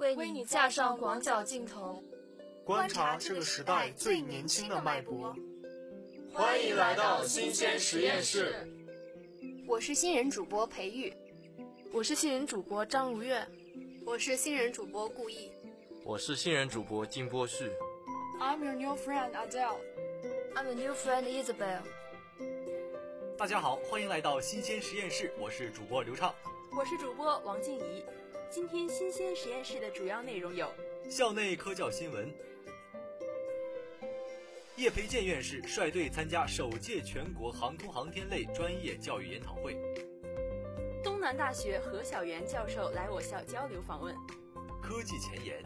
为你架上广角镜头，观察这个时代最年轻的脉搏。欢迎来到新鲜实验室。我是新人主播裴玉，我是新人主播张如月，我是新人主播顾毅，我是新人主播金波旭。I'm your new friend Adele. I'm a new friend Isabel. 大家好，欢迎来到新鲜实验室，我是主播刘畅，我是主播王静怡。今天新鲜实验室的主要内容有：校内科教新闻，叶培建院士率队参加首届全国航空航天类专业教育研讨会；东南大学何小元教授来我校交流访问；科技前沿，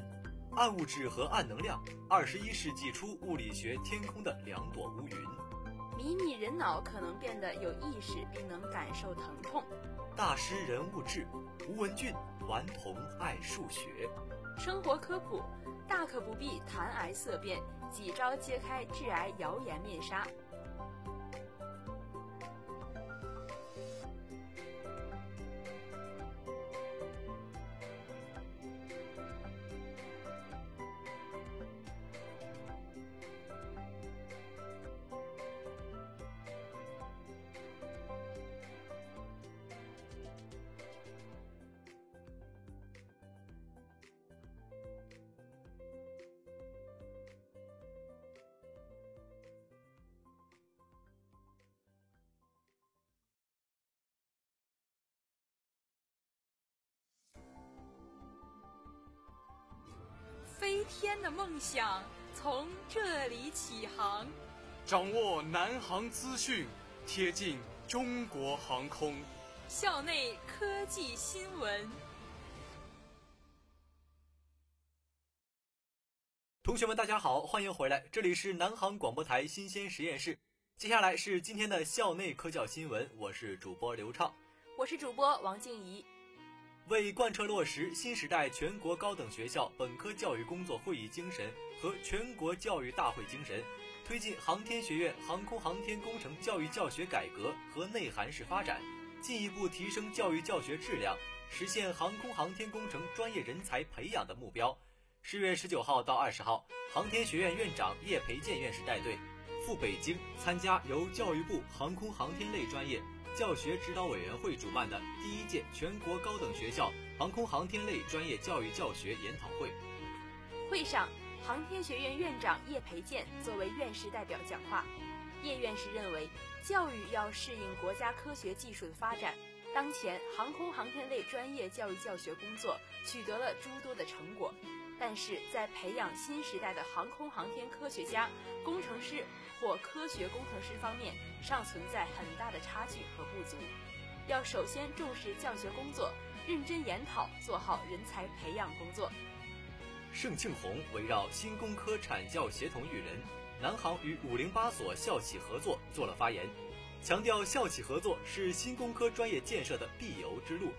暗物质和暗能量，二十一世纪初物理学天空的两朵乌云；迷你人脑可能变得有意识并能感受疼痛；大师人物志，吴文俊。顽童爱数学，生活科普，大可不必谈癌色变，几招揭开致癌谣言面纱。天的梦想从这里起航，掌握南航资讯，贴近中国航空。校内科技新闻。同学们，大家好，欢迎回来，这里是南航广播台新鲜实验室。接下来是今天的校内科教新闻，我是主播刘畅，我是主播王静怡。为贯彻落实新时代全国高等学校本科教育工作会议精神和全国教育大会精神，推进航天学院航空航天工程教育教学改革和内涵式发展，进一步提升教育教学质量，实现航空航天工程专业人才培养的目标。十月十九号到二十号，航天学院院长叶培建院士带队赴北京参加由教育部航空航天类专业。教学指导委员会主办的第一届全国高等学校航空航天类专业教育教学研讨会，会上，航天学院院长叶培建作为院士代表讲话。叶院士认为，教育要适应国家科学技术的发展。当前，航空航天类专业教育教学工作取得了诸多的成果，但是在培养新时代的航空航天科学家、工程师或科学工程师方面，尚存在很大的差距和不足。要首先重视教学工作，认真研讨，做好人才培养工作。盛庆红围绕新工科产教协同育人，南航与五零八所校企合作做了发言，强调校企合作是新工科专业建设的必由之路，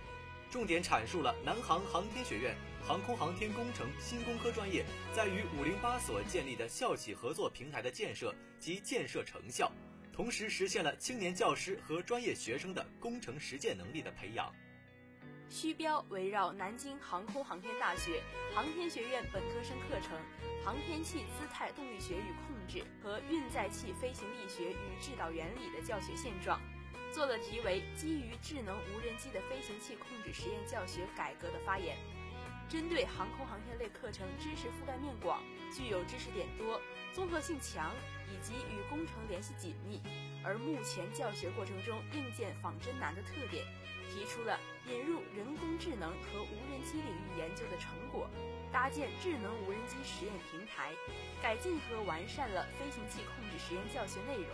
重点阐述了南航航天学院航空航天工程新工科专业在与五零八所建立的校企合作平台的建设及建设成效，同时实现了青年教师和专业学生的工程实践能力的培养。虚标围绕南京航空航天大学航天学院本科生课程《航天器姿态动力学与控制》和运载器飞行力学与制导原理的教学现状，做了题为“基于智能无人机的飞行器控制实验教学改革”的发言。针对航空航天类课程知识覆盖面广、具有知识点多、综合性强以及与工程联系紧密，而目前教学过程中硬件仿真难的特点，提出了引入人工智能和无人机领域研究的成果，搭建智能无人机实验平台，改进和完善了飞行器控制实验教学内容。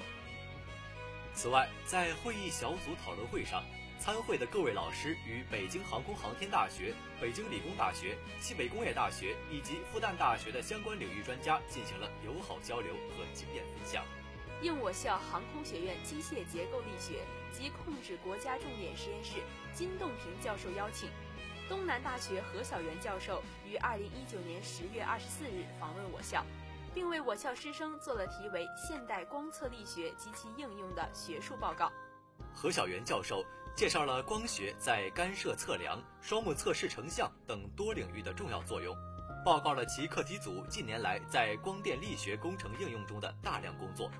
此外，在会议小组讨论会上，参会的各位老师与北京航空航天大学、北京理工大学、西北工业大学以及复旦大学的相关领域专家进行了友好交流和经验分享。应我校航空学院机械结构力学及控制国家重点实验室金栋平教授邀请，东南大学何小元教授于二零一九年十月二十四日访问我校，并为我校师生做了题为《现代光测力学及其应用》的学术报告。何小元教授介绍了光学在干涉测量、双目测试成像等多领域的重要作用，报告了其课题组近年来在光电力学工程应用中的大量工作。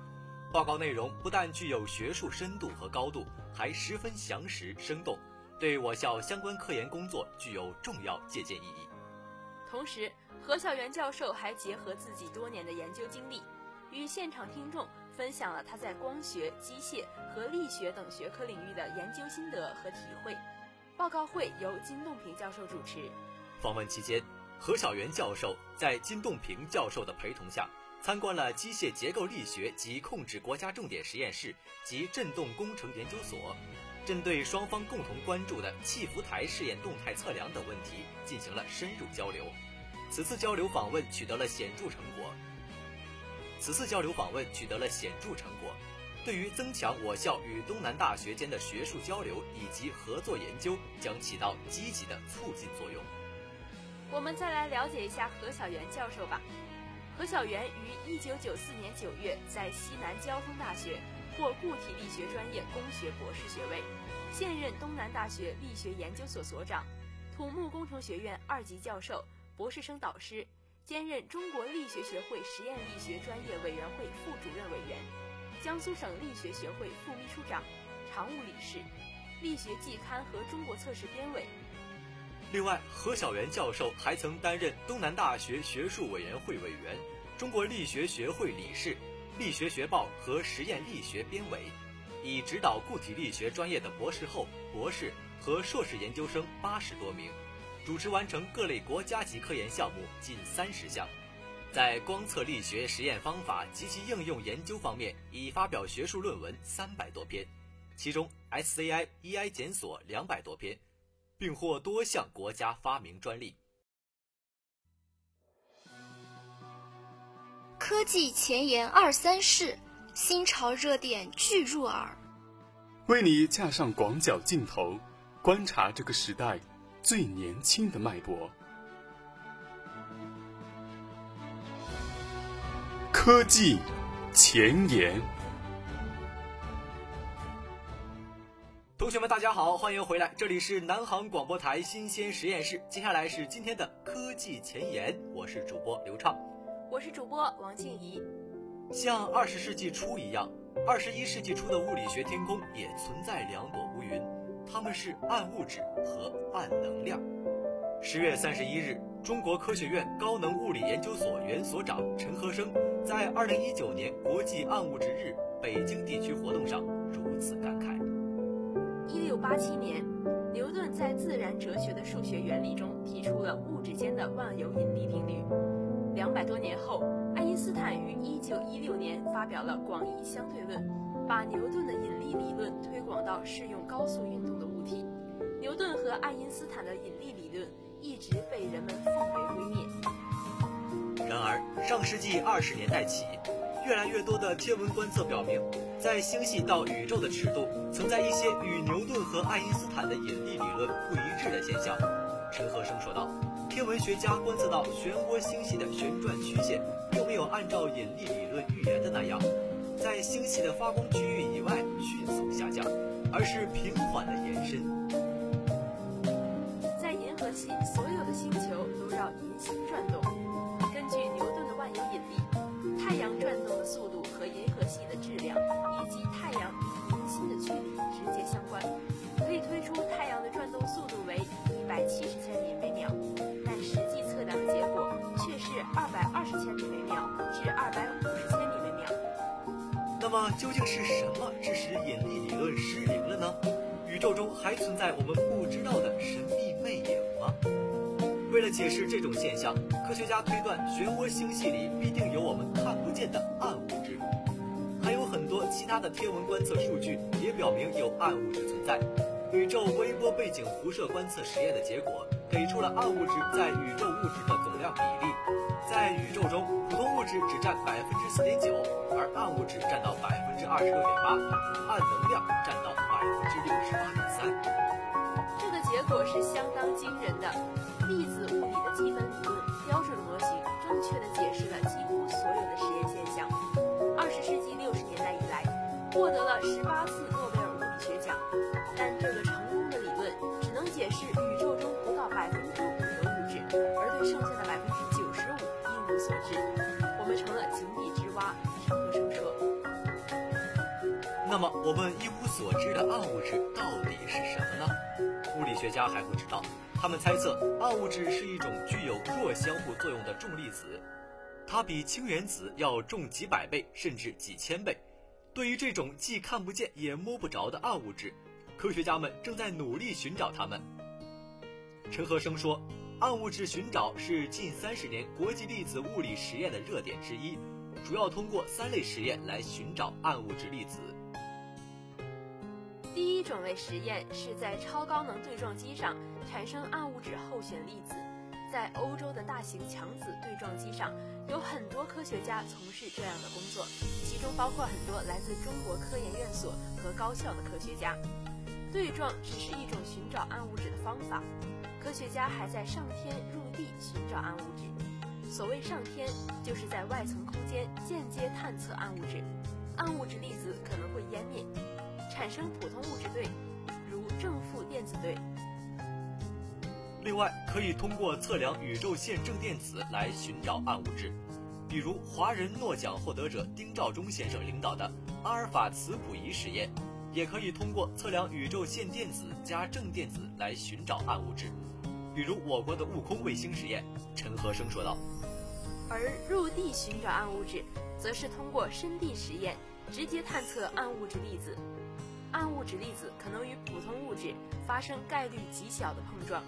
报告内容不但具有学术深度和高度，还十分详实生动，对我校相关科研工作具有重要借鉴意义。同时，何小元教授还结合自己多年的研究经历，与现场听众。分享了他在光学、机械和力学等学科领域的研究心得和体会。报告会由金栋平教授主持。访问期间，何小元教授在金栋平教授的陪同下，参观了机械结构力学及控制国家重点实验室及振动工程研究所，针对双方共同关注的气浮台试验动态测量等问题进行了深入交流。此次交流访问取得了显著成果。此次交流访问取得了显著成果，对于增强我校与东南大学间的学术交流以及合作研究将起到积极的促进作用。我们再来了解一下何小元教授吧。何小元于1994年9月在西南交通大学获固体力学专业工学博士学位，现任东南大学力学研究所所长，土木工程学院二级教授、博士生导师。兼任中国力学学会实验力学专业委员会副主任委员，江苏省力学学会副秘书长、常务理事，力学季刊和中国测试编委。另外，何小元教授还曾担任东南大学学术委员会委员、中国力学学会理事、力学学报和实验力学编委，已指导固体力学专业的博士后、博士和硕士研究生八十多名。主持完成各类国家级科研项目近三十项，在光测力学实验方法及其应用研究方面已发表学术论文三百多篇，其中 SCI、EI 检索两百多篇，并获多项国家发明专利。科技前沿二三事，新潮热点俱入耳，为你架上广角镜头，观察这个时代。最年轻的脉搏，科技前沿。同学们，大家好，欢迎回来，这里是南航广播台新鲜实验室。接下来是今天的科技前沿，我是主播刘畅，我是主播王静怡。像二十世纪初一样，二十一世纪初的物理学天空也存在两朵乌云。它们是暗物质和暗能量。十月三十一日，中国科学院高能物理研究所原所长陈和生在二零一九年国际暗物质日北京地区活动上如此感慨：一六八七年，牛顿在自然哲学的数学原理中提出了物质间的万有引力定律。两百多年后，爱因斯坦于一九一六年发表了广义相对论。把牛顿的引力理论推广到适用高速运动的物体。牛顿和爱因斯坦的引力理论一直被人们奉为圭臬。然而，上世纪二十年代起，越来越多的天文观测表明，在星系到宇宙的尺度存在一些与牛顿和爱因斯坦的引力理论不一致的现象。陈和生说道：“天文学家观测到漩涡星系的旋转曲线，并没有按照引力理论预言的那样。”在星系的发光区域以外迅速下降，而是平缓的延伸。是什么致使引力理论失灵了呢？宇宙中还存在我们不知道的神秘魅影吗？为了解释这种现象，科学家推断漩涡星系里必定有我们看不见的暗物质。还有很多其他的天文观测数据也表明有暗物质存在。宇宙微波背景辐射观测实验的结果给出了暗物质在宇宙物质的总量比例。在宇宙中，质只占百分之四点九，而暗物质占到百分之二十六点八，暗能量占到百分之六十八点三。这个结果是相当惊人的。粒子物理的基本我们一无所知的暗物质到底是什么呢？物理学家还不知道，他们猜测暗物质是一种具有弱相互作用的重粒子，它比氢原子要重几百倍甚至几千倍。对于这种既看不见也摸不着的暗物质，科学家们正在努力寻找它们。陈和生说：“暗物质寻找是近三十年国际粒子物理实验的热点之一，主要通过三类实验来寻找暗物质粒子。”第一种类实验是在超高能对撞机上产生暗物质候选粒子，在欧洲的大型强子对撞机上，有很多科学家从事这样的工作，其中包括很多来自中国科研院所和高校的科学家。对撞只是一种寻找暗物质的方法，科学家还在上天入地寻找暗物质。所谓上天，就是在外层空间间接探测暗物质，暗物质粒子可能会湮灭。产生普通物质对，如正负电子对。另外，可以通过测量宇宙线正电子来寻找暗物质，比如华人诺奖获得者丁肇中先生领导的阿尔法磁谱仪实验，也可以通过测量宇宙线电子加正电子来寻找暗物质，比如我国的悟空卫星实验。陈和生说道。而入地寻找暗物质，则是通过深地实验直接探测暗物质粒子。暗物质粒子可能与普通物质发生概率极小的碰撞，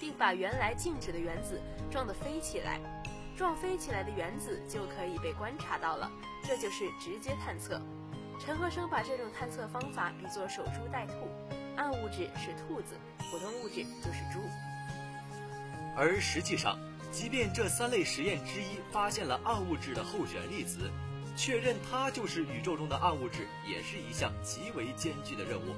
并把原来静止的原子撞得飞起来，撞飞起来的原子就可以被观察到了，这就是直接探测。陈和生把这种探测方法比作守株待兔，暗物质是兔子，普通物质就是猪。而实际上，即便这三类实验之一发现了暗物质的候选粒子。确认它就是宇宙中的暗物质，也是一项极为艰巨的任务。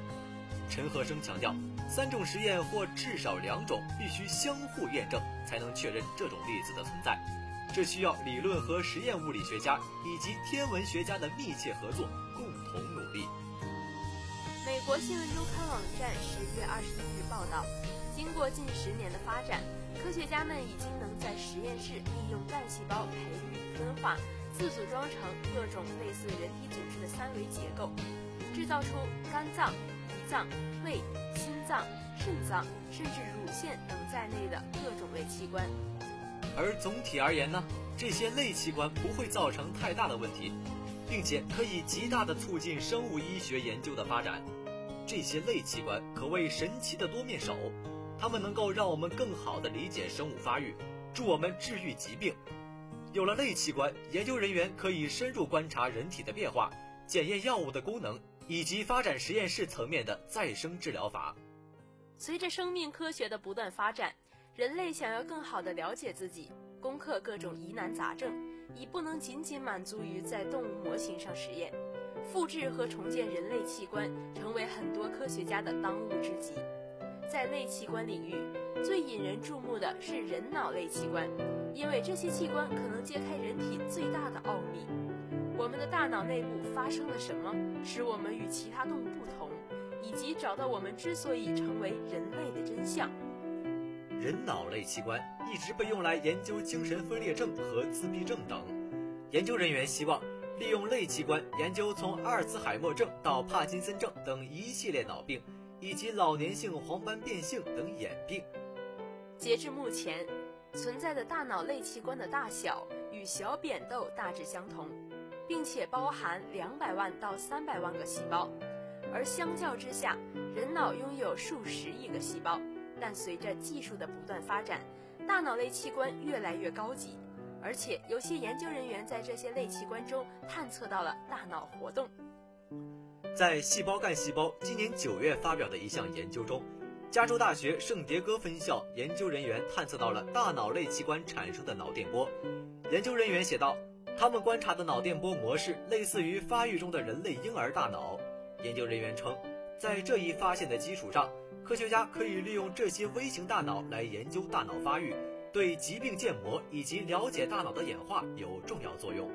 陈和生强调，三种实验或至少两种必须相互验证，才能确认这种粒子的存在。这需要理论和实验物理学家以及天文学家的密切合作，共同努力。美国新闻周刊网站十月二十一日报道，经过近十年的发展，科学家们已经能在实验室利用干细胞培育分化。自组装成各种类似人体组织的三维结构，制造出肝脏、胰脏、胃、心脏、肾脏，甚至乳腺等在内的各种类器官。而总体而言呢，这些类器官不会造成太大的问题，并且可以极大的促进生物医学研究的发展。这些类器官可谓神奇的多面手，它们能够让我们更好地理解生物发育，助我们治愈疾病。有了类器官，研究人员可以深入观察人体的变化，检验药物的功能，以及发展实验室层面的再生治疗法。随着生命科学的不断发展，人类想要更好地了解自己，攻克各种疑难杂症，已不能仅仅满足于在动物模型上实验。复制和重建人类器官，成为很多科学家的当务之急。在类器官领域，最引人注目的是人脑类器官，因为这些器官可能揭开人体最大的奥秘：我们的大脑内部发生了什么，使我们与其他动物不同，以及找到我们之所以成为人类的真相。人脑类器官一直被用来研究精神分裂症和自闭症等，研究人员希望利用类器官研究从阿尔茨海默症到帕金森症等一系列脑病。以及老年性黄斑变性等眼病。截至目前，存在的大脑类器官的大小与小扁豆大致相同，并且包含两百万到三百万个细胞。而相较之下，人脑拥有数十亿个细胞。但随着技术的不断发展，大脑类器官越来越高级，而且有些研究人员在这些类器官中探测到了大脑活动。在《细胞干细胞》今年九月发表的一项研究中，加州大学圣迭戈分校研究人员探测到了大脑类器官产生的脑电波。研究人员写道，他们观察的脑电波模式类似于发育中的人类婴儿大脑。研究人员称，在这一发现的基础上，科学家可以利用这些微型大脑来研究大脑发育，对疾病建模以及了解大脑的演化有重要作用。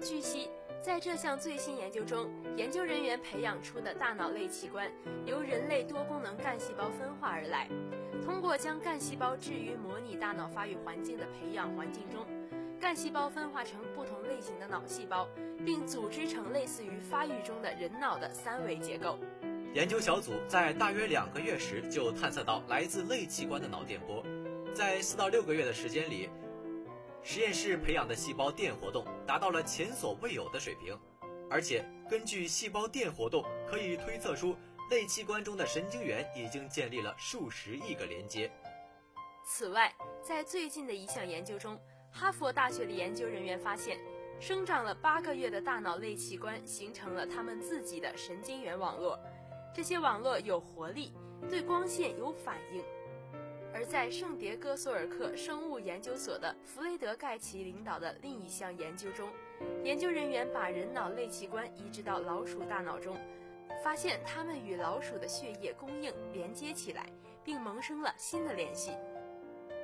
据悉。在这项最新研究中，研究人员培养出的大脑类器官由人类多功能干细胞分化而来。通过将干细胞置于模拟大脑发育环境的培养环境中，干细胞分化成不同类型的脑细胞，并组织成类似于发育中的人脑的三维结构。研究小组在大约两个月时就探测到来自类器官的脑电波，在四到六个月的时间里，实验室培养的细胞电活动达到了前所未有的水平，而且根据细胞电活动可以推测出类器官中的神经元已经建立了数十亿个连接。此外，在最近的一项研究中，哈佛大学的研究人员发现，生长了八个月的大脑类器官形成了他们自己的神经元网络。这些网络有活力，对光线有反应。而在圣迭戈索尔克生物研究所的弗雷德盖奇领导的另一项研究中，研究人员把人脑类器官移植到老鼠大脑中，发现它们与老鼠的血液供应连接起来，并萌生了新的联系。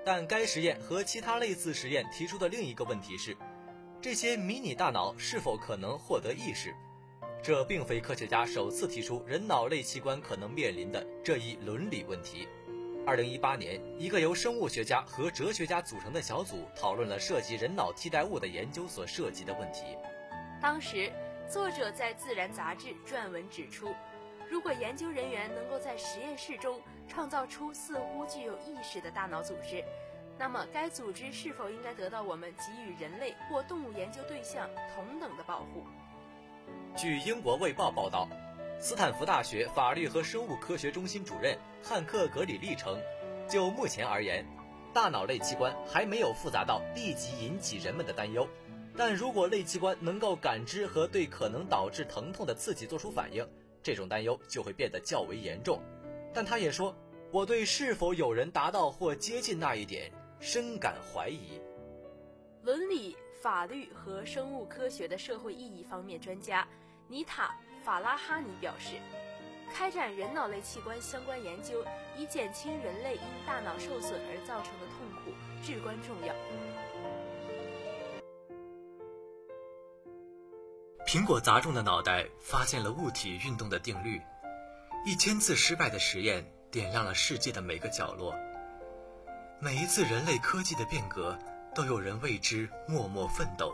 但该实验和其他类似实验提出的另一个问题是：这些迷你大脑是否可能获得意识？这并非科学家首次提出人脑类器官可能面临的这一伦理问题。二零一八年，一个由生物学家和哲学家组成的小组讨论了涉及人脑替代物的研究所涉及的问题。当时，作者在《自然》杂志撰文指出，如果研究人员能够在实验室中创造出似乎具有意识的大脑组织，那么该组织是否应该得到我们给予人类或动物研究对象同等的保护？据英国《卫报》报道，斯坦福大学法律和生物科学中心主任汉克·格里利称，就目前而言，大脑类器官还没有复杂到立即引起人们的担忧。但如果类器官能够感知和对可能导致疼痛的刺激做出反应，这种担忧就会变得较为严重。但他也说，我对是否有人达到或接近那一点深感怀疑。伦理。法律和生物科学的社会意义方面专家尼塔·法拉哈尼表示，开展人脑类器官相关研究，以减轻人类因大脑受损而造成的痛苦，至关重要。苹果砸中的脑袋发现了物体运动的定律，一千次失败的实验点亮了世界的每个角落。每一次人类科技的变革。都有人为之默默奋斗。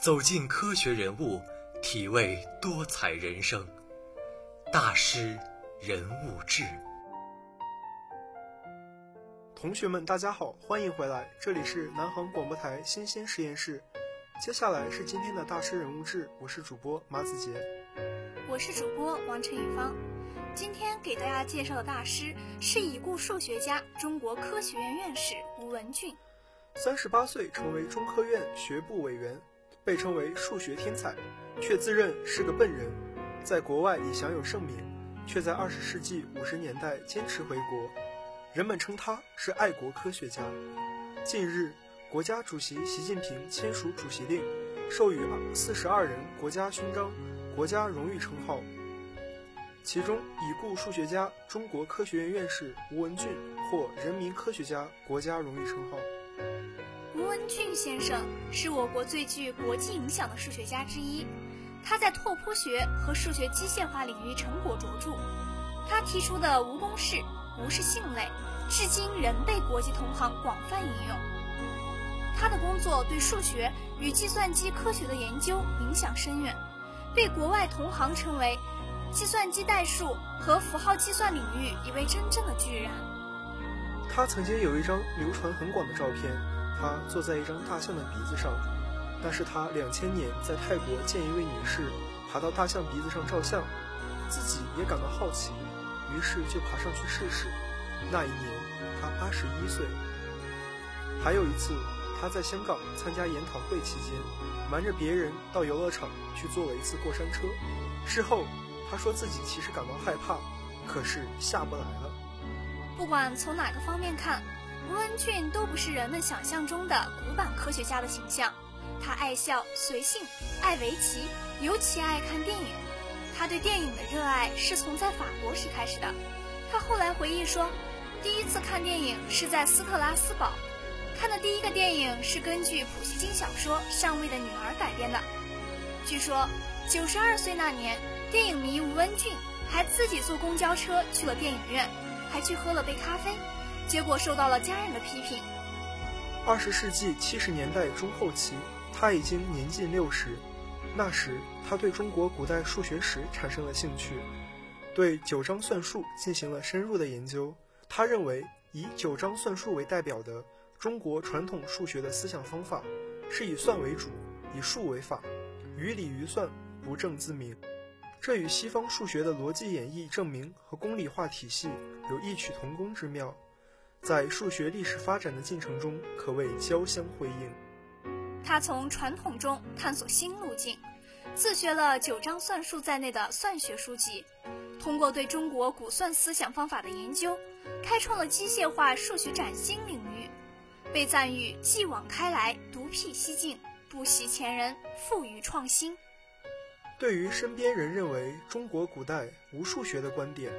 走进科学人物，体味多彩人生。大师人物志。同学们，大家好，欢迎回来，这里是南航广播台新鲜实验室。接下来是今天的大师人物志，我是主播马子杰，我是主播王晨宇芳。今天给大家介绍的大师是已故数学家、中国科学院院士吴文俊。三十八岁成为中科院学部委员，被称为数学天才，却自认是个笨人，在国外已享有盛名，却在二十世纪五十年代坚持回国。人们称他是爱国科学家。近日，国家主席习近平签署主席令，授予四十二人国家勋章、国家荣誉称号，其中已故数学家、中国科学院院士吴文俊获人民科学家国家荣誉称号。吴文俊先生是我国最具国际影响的数学家之一，他在拓扑学和数学机械化领域成果卓著。他提出的无公式、无是性类，至今仍被国际同行广泛应用。他的工作对数学与计算机科学的研究影响深远，被国外同行称为计算机代数和符号计算领域一位真正的巨人。他曾经有一张流传很广的照片。他坐在一张大象的鼻子上，那是他两千年在泰国见一位女士爬到大象鼻子上照相，自己也感到好奇，于是就爬上去试试。那一年他八十一岁。还有一次，他在香港参加研讨会期间，瞒着别人到游乐场去坐了一次过山车。事后，他说自己其实感到害怕，可是下不来了。不管从哪个方面看。吴文俊都不是人们想象中的古板科学家的形象，他爱笑、随性、爱围棋，尤其爱看电影。他对电影的热爱是从在法国时开始的。他后来回忆说，第一次看电影是在斯特拉斯堡，看的第一个电影是根据普希金小说《上尉的女儿》改编的。据说，九十二岁那年，电影迷吴文俊还自己坐公交车去了电影院，还去喝了杯咖啡。结果受到了家人的批评。二十世纪七十年代中后期，他已经年近六十。那时，他对中国古代数学史产生了兴趣，对九章算术进行了深入的研究。他认为，以九章算术为代表的中国传统数学的思想方法，是以算为主，以数为法，于理于算，不证自明。这与西方数学的逻辑演绎证明和公理化体系有异曲同工之妙，在数学历史发展的进程中可谓交相辉映。他从传统中探索新路径，自学了九章算术在内的算学书籍，通过对中国古算思想方法的研究，开创了机械化数学崭新领域，被赞誉继往开来，独辟蹊径，不习前人，富于创新。对于身边人认为中国古代无数学的观点，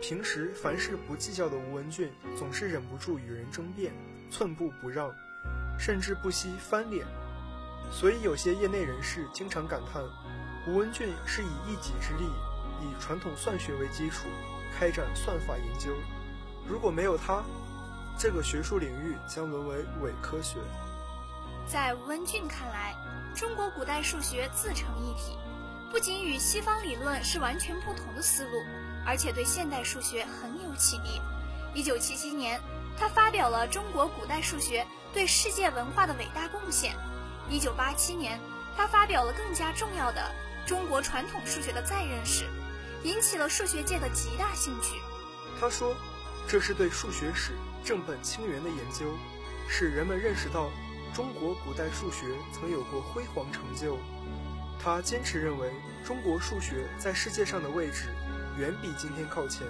平时凡事不计较的吴文俊总是忍不住与人争辩，寸步不让。甚至不惜翻脸，所以有些业内人士经常感叹，吴文俊是以一己之力，以传统算学为基础，开展算法研究。如果没有他，这个学术领域将沦为伪科学。在吴文俊看来，中国古代数学自成一体，不仅与西方理论是完全不同的思路，而且对现代数学很有启迪。一九七七年，他发表了《中国古代数学》。对世界文化的伟大贡献。一九八七年，他发表了更加重要的中国传统数学的再认识，引起了数学界的极大兴趣。他说：“这是对数学史正本清源的研究，使人们认识到中国古代数学曾有过辉煌成就。”他坚持认为，中国数学在世界上的位置远比今天靠前。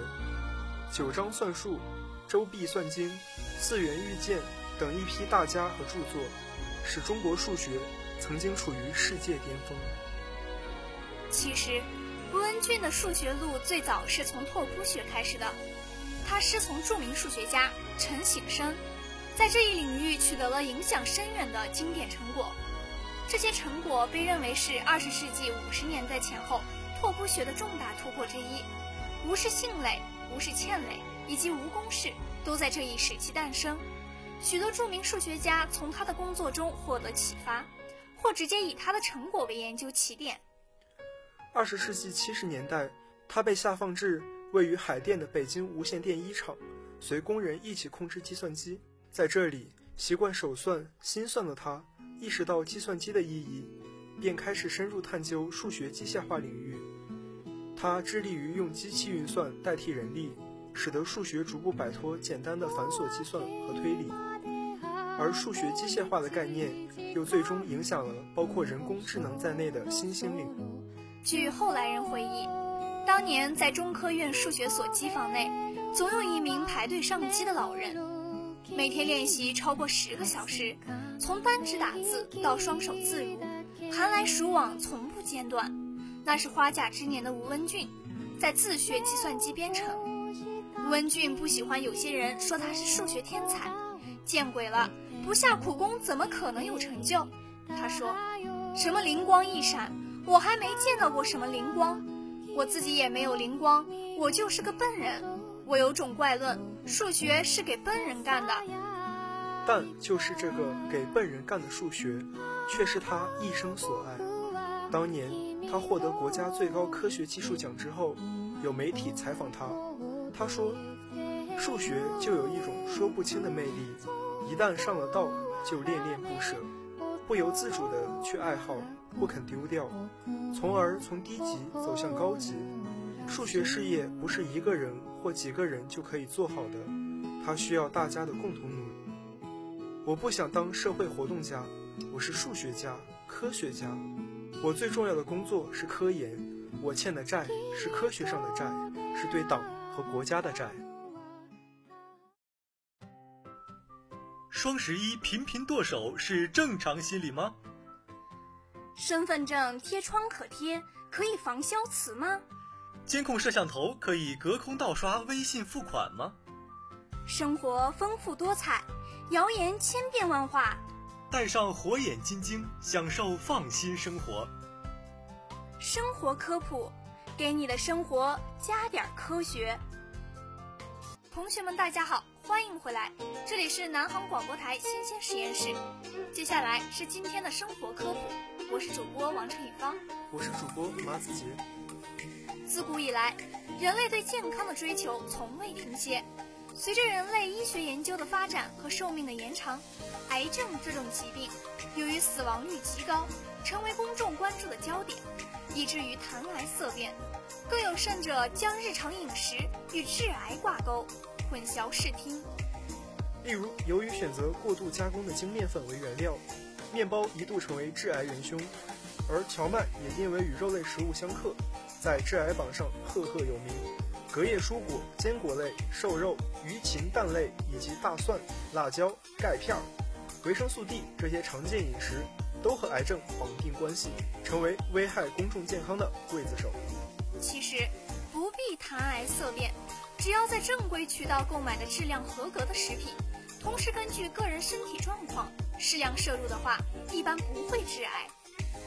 九章算术、周髀算经、四元玉鉴。等一批大家和著作，使中国数学曾经处于世界巅峰。其实，吴文俊的数学路最早是从拓扑学开始的。他师从著名数学家陈省身，在这一领域取得了影响深远的经典成果。这些成果被认为是二十世纪五十年代前后拓扑学的重大突破之一。吴氏性垒、吴氏嵌垒以及吴公式都在这一时期诞生。许多著名数学家从他的工作中获得启发，或直接以他的成果为研究起点。二十世纪七十年代，他被下放至位于海淀的北京无线电一厂，随工人一起控制计算机。在这里，习惯手算、心算的他，意识到计算机的意义，便开始深入探究数学机械化领域。他致力于用机器运算代替人力，使得数学逐步摆脱简单的繁琐计算和推理。而数学机械化的概念，又最终影响了包括人工智能在内的新兴领域。据后来人回忆，当年在中科院数学所机房内，总有一名排队上机的老人，每天练习超过十个小时，从单指打字到双手自如，寒来暑往从不间断。那是花甲之年的吴文俊，在自学计算机编程。吴文俊不喜欢有些人说他是数学天才，见鬼了！不下苦功，怎么可能有成就？他说：“什么灵光一闪，我还没见到过什么灵光，我自己也没有灵光，我就是个笨人。我有种怪论，数学是给笨人干的。但就是这个给笨人干的数学，却是他一生所爱。当年他获得国家最高科学技术奖之后，有媒体采访他，他说：数学就有一种说不清的魅力。”一旦上了道，就恋恋不舍，不由自主的去爱好，不肯丢掉，从而从低级走向高级。数学事业不是一个人或几个人就可以做好的，它需要大家的共同努力。我不想当社会活动家，我是数学家、科学家。我最重要的工作是科研，我欠的债是科学上的债，是对党和国家的债。双十一频频剁手是正常心理吗？身份证贴窗可贴，可以防消磁吗？监控摄像头可以隔空盗刷微信付款吗？生活丰富多彩，谣言千变万化。戴上火眼金睛，享受放心生活。生活科普，给你的生活加点科学。同学们，大家好。欢迎回来，这里是南航广播台新鲜实验室。接下来是今天的生活科普，我是主播王晨宇芳，我是主播马子杰。自古以来，人类对健康的追求从未停歇。随着人类医学研究的发展和寿命的延长，癌症这种疾病由于死亡率极高，成为公众关注的焦点，以至于谈癌色变。更有甚者，将日常饮食与致癌挂钩，混淆视听。例如，由于选择过度加工的精面粉为原料，面包一度成为致癌元凶，而荞麦也因为与肉类食物相克，在致癌榜上赫赫有名。隔夜蔬果、坚果类、瘦肉、鱼禽蛋类以及大蒜、辣椒、钙片、维生素 D 这些常见饮食，都和癌症绑定关系，成为危害公众健康的刽子手。其实不必谈癌色变，只要在正规渠道购买的质量合格的食品，同时根据个人身体状况适量摄入的话，一般不会致癌。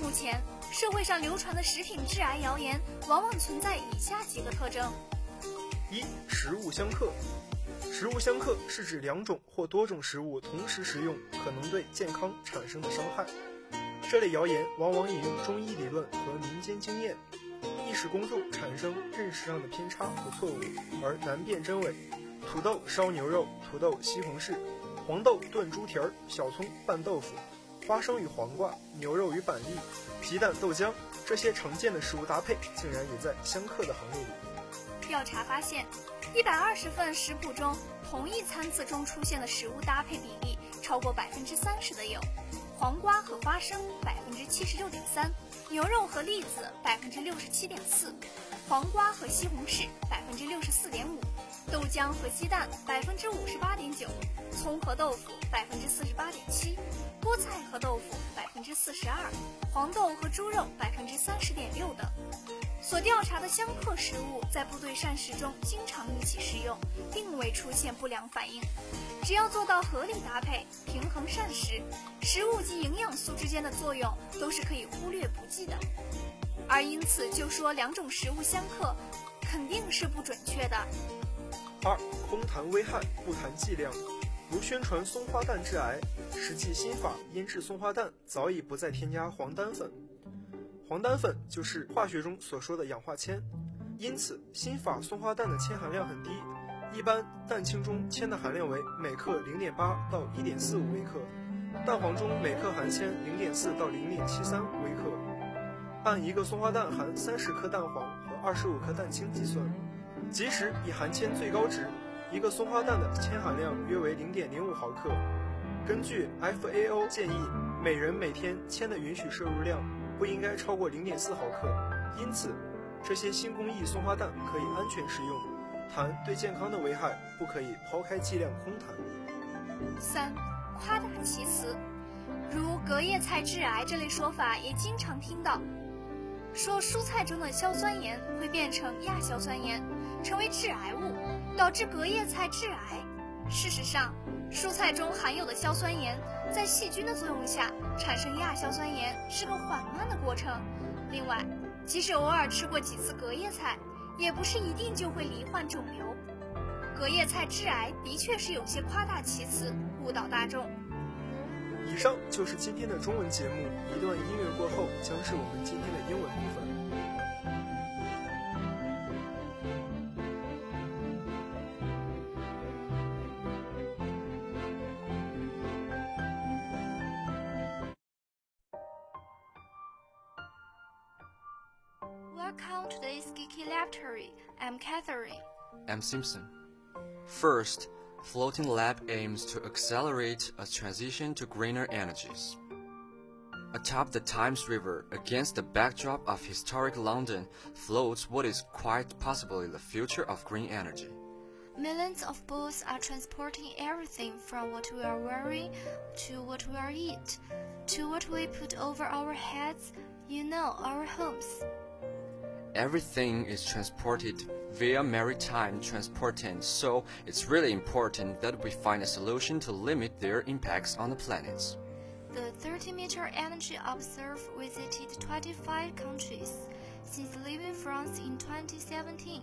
目前社会上流传的食品致癌谣言，往往存在以下几个特征。一食物相克，食物相克是指两种或多种食物同时食用可能对健康产生的伤害。这类谣言往往引用中医理论和民间经验，易使公众产生认识上的偏差和错误，而难辨真伪。土豆烧牛肉、土豆西红柿、黄豆炖猪蹄儿、小葱拌豆腐、花生与黄瓜、牛肉与板栗、鸡蛋豆浆，这些常见的食物搭配，竟然也在相克的行列里。调查发现，一百二十份食谱中，同一餐次中出现的食物搭配比例超过百分之三十的有：黄瓜和花生百分之七十六点三，牛肉和栗子百分之六十七点四，黄瓜和西红柿百分之六十四点五，豆浆和鸡蛋百分之五十八点九，葱和豆腐百分之四十八点七，菠菜和豆腐百分之四十二，黄豆和猪肉百分之三十点六等。所调查的相克食物在部队膳食中经常一起食用，并未出现不良反应。只要做到合理搭配、平衡膳食，食物及营养素之间的作用都是可以忽略不计的。而因此就说两种食物相克，肯定是不准确的。二，空谈危害，不谈剂量。如宣传松花蛋致癌，实际新法腌制松花蛋早已不再添加黄丹粉。黄丹粉就是化学中所说的氧化铅，因此新法松花蛋的铅含量很低，一般蛋清中铅的含量为每克零点八到一点四五微克，蛋黄中每克含铅零点四到零点七三微克。按一个松花蛋含三十克蛋黄和二十五克蛋清计算，即使以含铅最高值，一个松花蛋的铅含量约为零点零五毫克。根据 FAO 建议，每人每天铅的允许摄入量。不应该超过零点四毫克，因此，这些新工艺松花蛋可以安全食用。谈对健康的危害，不可以抛开剂量空谈。三，夸大其词，如隔夜菜致癌这类说法也经常听到，说蔬菜中的硝酸盐会变成亚硝酸盐，成为致癌物，导致隔夜菜致癌。事实上，蔬菜中含有的硝酸盐，在细菌的作用下产生亚硝酸盐是个缓慢的过程。另外，即使偶尔吃过几次隔夜菜，也不是一定就会罹患肿瘤。隔夜菜致癌的确是有些夸大其词，误导大众。以上就是今天的中文节目，一段音乐过后将是我们今天的英文部分。I'm Simpson. First, Floating Lab aims to accelerate a transition to greener energies. Atop the Thames River, against the backdrop of historic London, floats what is quite possibly the future of green energy. Millions of boats are transporting everything from what we are wearing to what we are eat, to what we put over our heads, you know, our homes. Everything is transported via maritime transportation, so it's really important that we find a solution to limit their impacts on the planet. The 30 meter energy observer visited 25 countries since leaving France in 2017.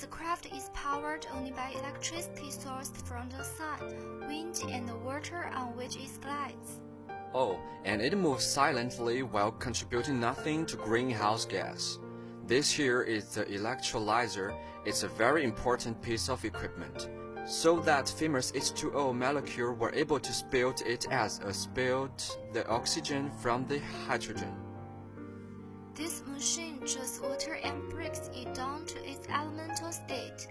The craft is powered only by electricity sourced from the sun, wind, and the water on which it glides. Oh, and it moves silently while contributing nothing to greenhouse gas. This here is the electrolyzer. It's a very important piece of equipment. So that famous H2O molecule were able to spill it as a spilled the oxygen from the hydrogen. This machine draws water and breaks it down to its elemental state,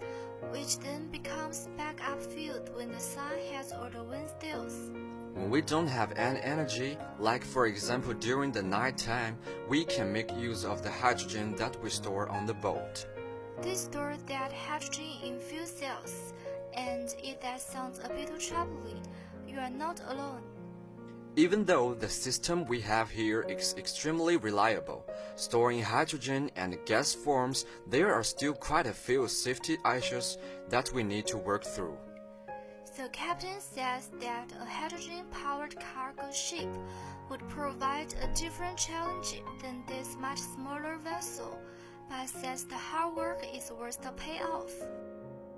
which then becomes backup fuel when the sun has or the wind stills. When we don't have any energy, like for example during the night time, we can make use of the hydrogen that we store on the boat. They store that hydrogen in fuel cells, and if that sounds a bit troubling, you are not alone. Even though the system we have here is extremely reliable, storing hydrogen and gas forms, there are still quite a few safety issues that we need to work through. The captain says that a hydrogen-powered cargo ship would provide a different challenge than this much smaller vessel, but says the hard work is worth the payoff.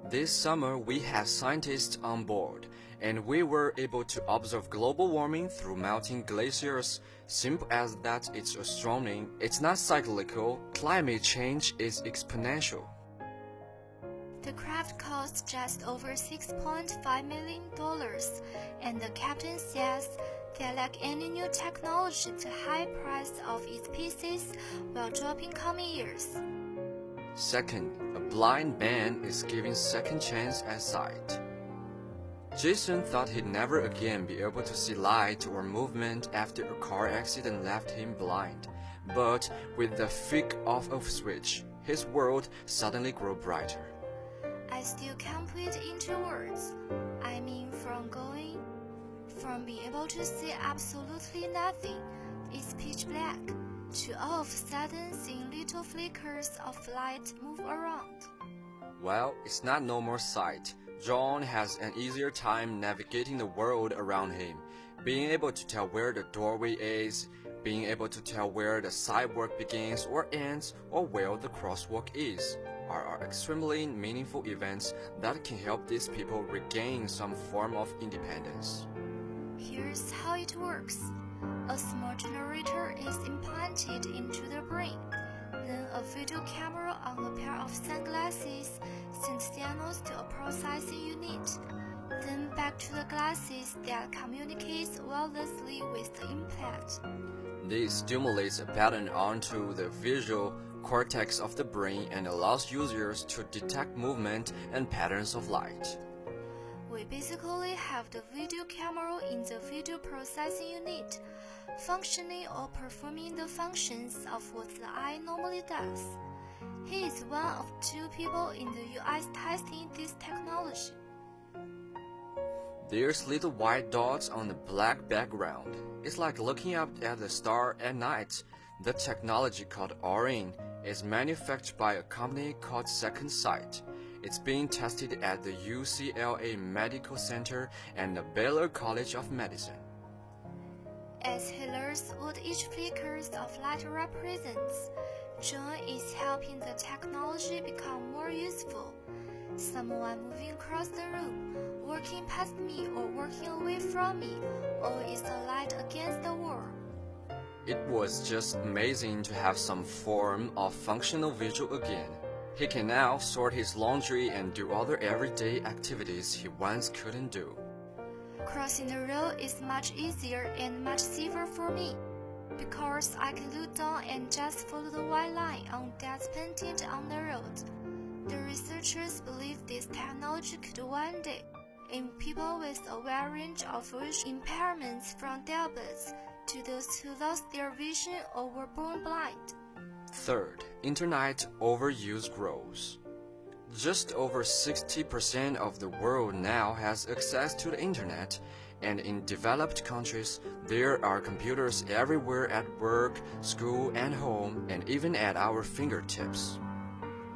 This summer, we had scientists on board, and we were able to observe global warming through melting glaciers. Simple as that, it's astronomy. It's not cyclical. Climate change is exponential. The craft costs just over $6.5 million, and the captain says that like any new technology, the high price of its pieces will drop in coming years. Second, a blind man is given second chance at sight. Jason thought he'd never again be able to see light or movement after a car accident left him blind. But with the flick of a switch, his world suddenly grew brighter. Still can't put into words. I mean, from going, from being able to see absolutely nothing, it's pitch black, to all of a sudden seeing little flickers of light move around. Well, it's not normal sight. John has an easier time navigating the world around him, being able to tell where the doorway is, being able to tell where the sidewalk begins or ends, or where the crosswalk is are, extremely meaningful events that can help these people regain some form of independence. Here's how it works. A small generator is implanted into the brain. Then a video camera on a pair of sunglasses sends signals to a processing unit. Then back to the glasses that communicates wirelessly with the implant. This stimulates a pattern onto the visual cortex of the brain and allows users to detect movement and patterns of light. We basically have the video camera in the video processing unit, functioning or performing the functions of what the eye normally does. He is one of two people in the US testing this technology. There's little white dots on the black background. It's like looking up at the star at night. The technology called Orin is manufactured by a company called Second Sight. It's being tested at the UCLA Medical Center and the Baylor College of Medicine. As he learns what each flicker of light represents, John is helping the technology become more useful. Someone moving across the room, walking past me or walking away from me, or is the light against the wall. It was just amazing to have some form of functional visual again. He can now sort his laundry and do other everyday activities he once couldn't do. Crossing the road is much easier and much safer for me because I can look down and just follow the white line on that's painted on the road. The researchers believe this technology could one day, in people with a wide range of vision impairments from diabetes to those who lost their vision or were born blind. Third, internet overuse grows. Just over 60% of the world now has access to the internet, and in developed countries, there are computers everywhere at work, school, and home, and even at our fingertips.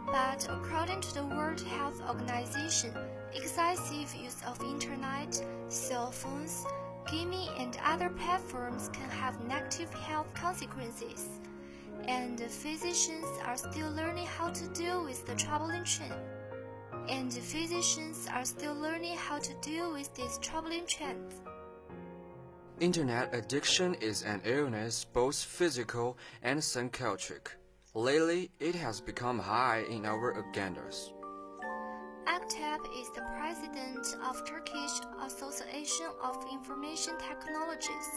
But according to the World Health Organization, excessive use of internet, cell phones, gaming, and other platforms can have negative health consequences. And physicians are still learning how to deal with the troubling trend. and physicians are still learning how to deal with these troubling trends. Internet addiction is an illness both physical and psychiatric. Lately, it has become high in our agendas. Aktep is the president of Turkish Association of Information Technologies.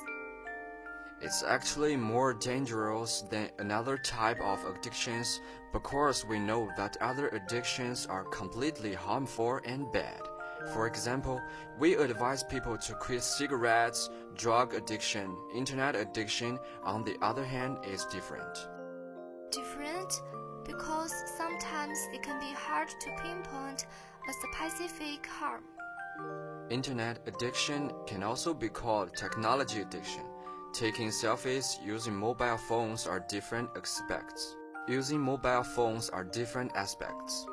It's actually more dangerous than another type of addictions because we know that other addictions are completely harmful and bad. For example, we advise people to quit cigarettes, drug addiction, internet addiction, on the other hand, is different. Different? Because sometimes it can be hard to pinpoint a specific harm. Internet addiction can also be called technology addiction. Taking selfies using mobile phones are different aspects. Using mobile phones are different aspects.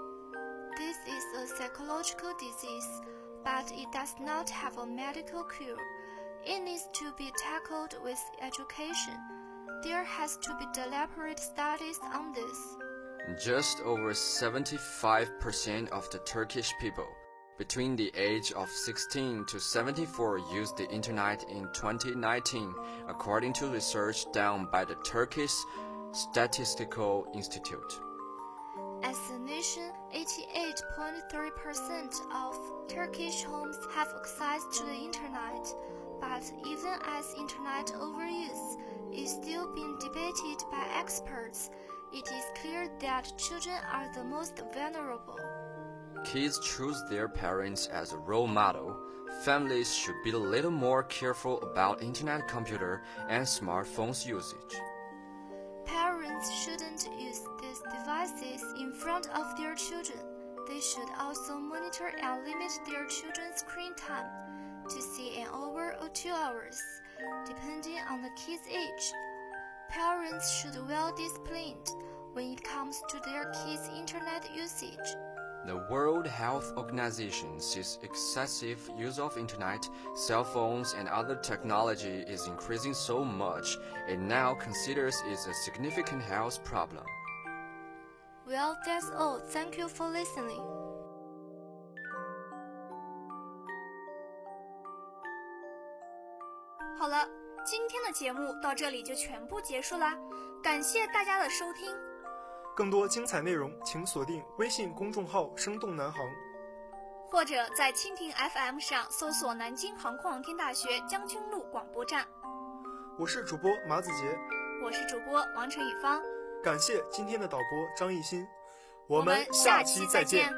This is a psychological disease, but it does not have a medical cure. It needs to be tackled with education. There has to be deliberate studies on this. Just over 75% of the Turkish people between the age of 16 to 74 used the internet in 2019, according to research done by the Turkish Statistical Institute. As a nation, 88.3% of Turkish homes have access to the internet, but even as internet overuse is still being debated by experts, it is clear that children are the most vulnerable. Kids choose their parents as a role model. Families should be a little more careful about internet computer and smartphones usage. Parents shouldn't use these devices in front of their children. They should also monitor and limit their children's screen time to see an hour or two hours, depending on the kid's age. Parents should be well disciplined when it comes to their kids' internet usage. The World Health Organization says excessive use of internet, cell phones, and other technology is increasing so much it now considers it a significant health problem. Well, that's all. Thank you for listening. 节目到这里就全部结束啦，感谢大家的收听。更多精彩内容，请锁定微信公众号“生动南航”，或者在蜻蜓 FM 上搜索“南京航空航天大学将军路广播站”。我是主播马子杰，我是主播王晨宇芳。感谢今天的导播张艺兴，我们下期再见。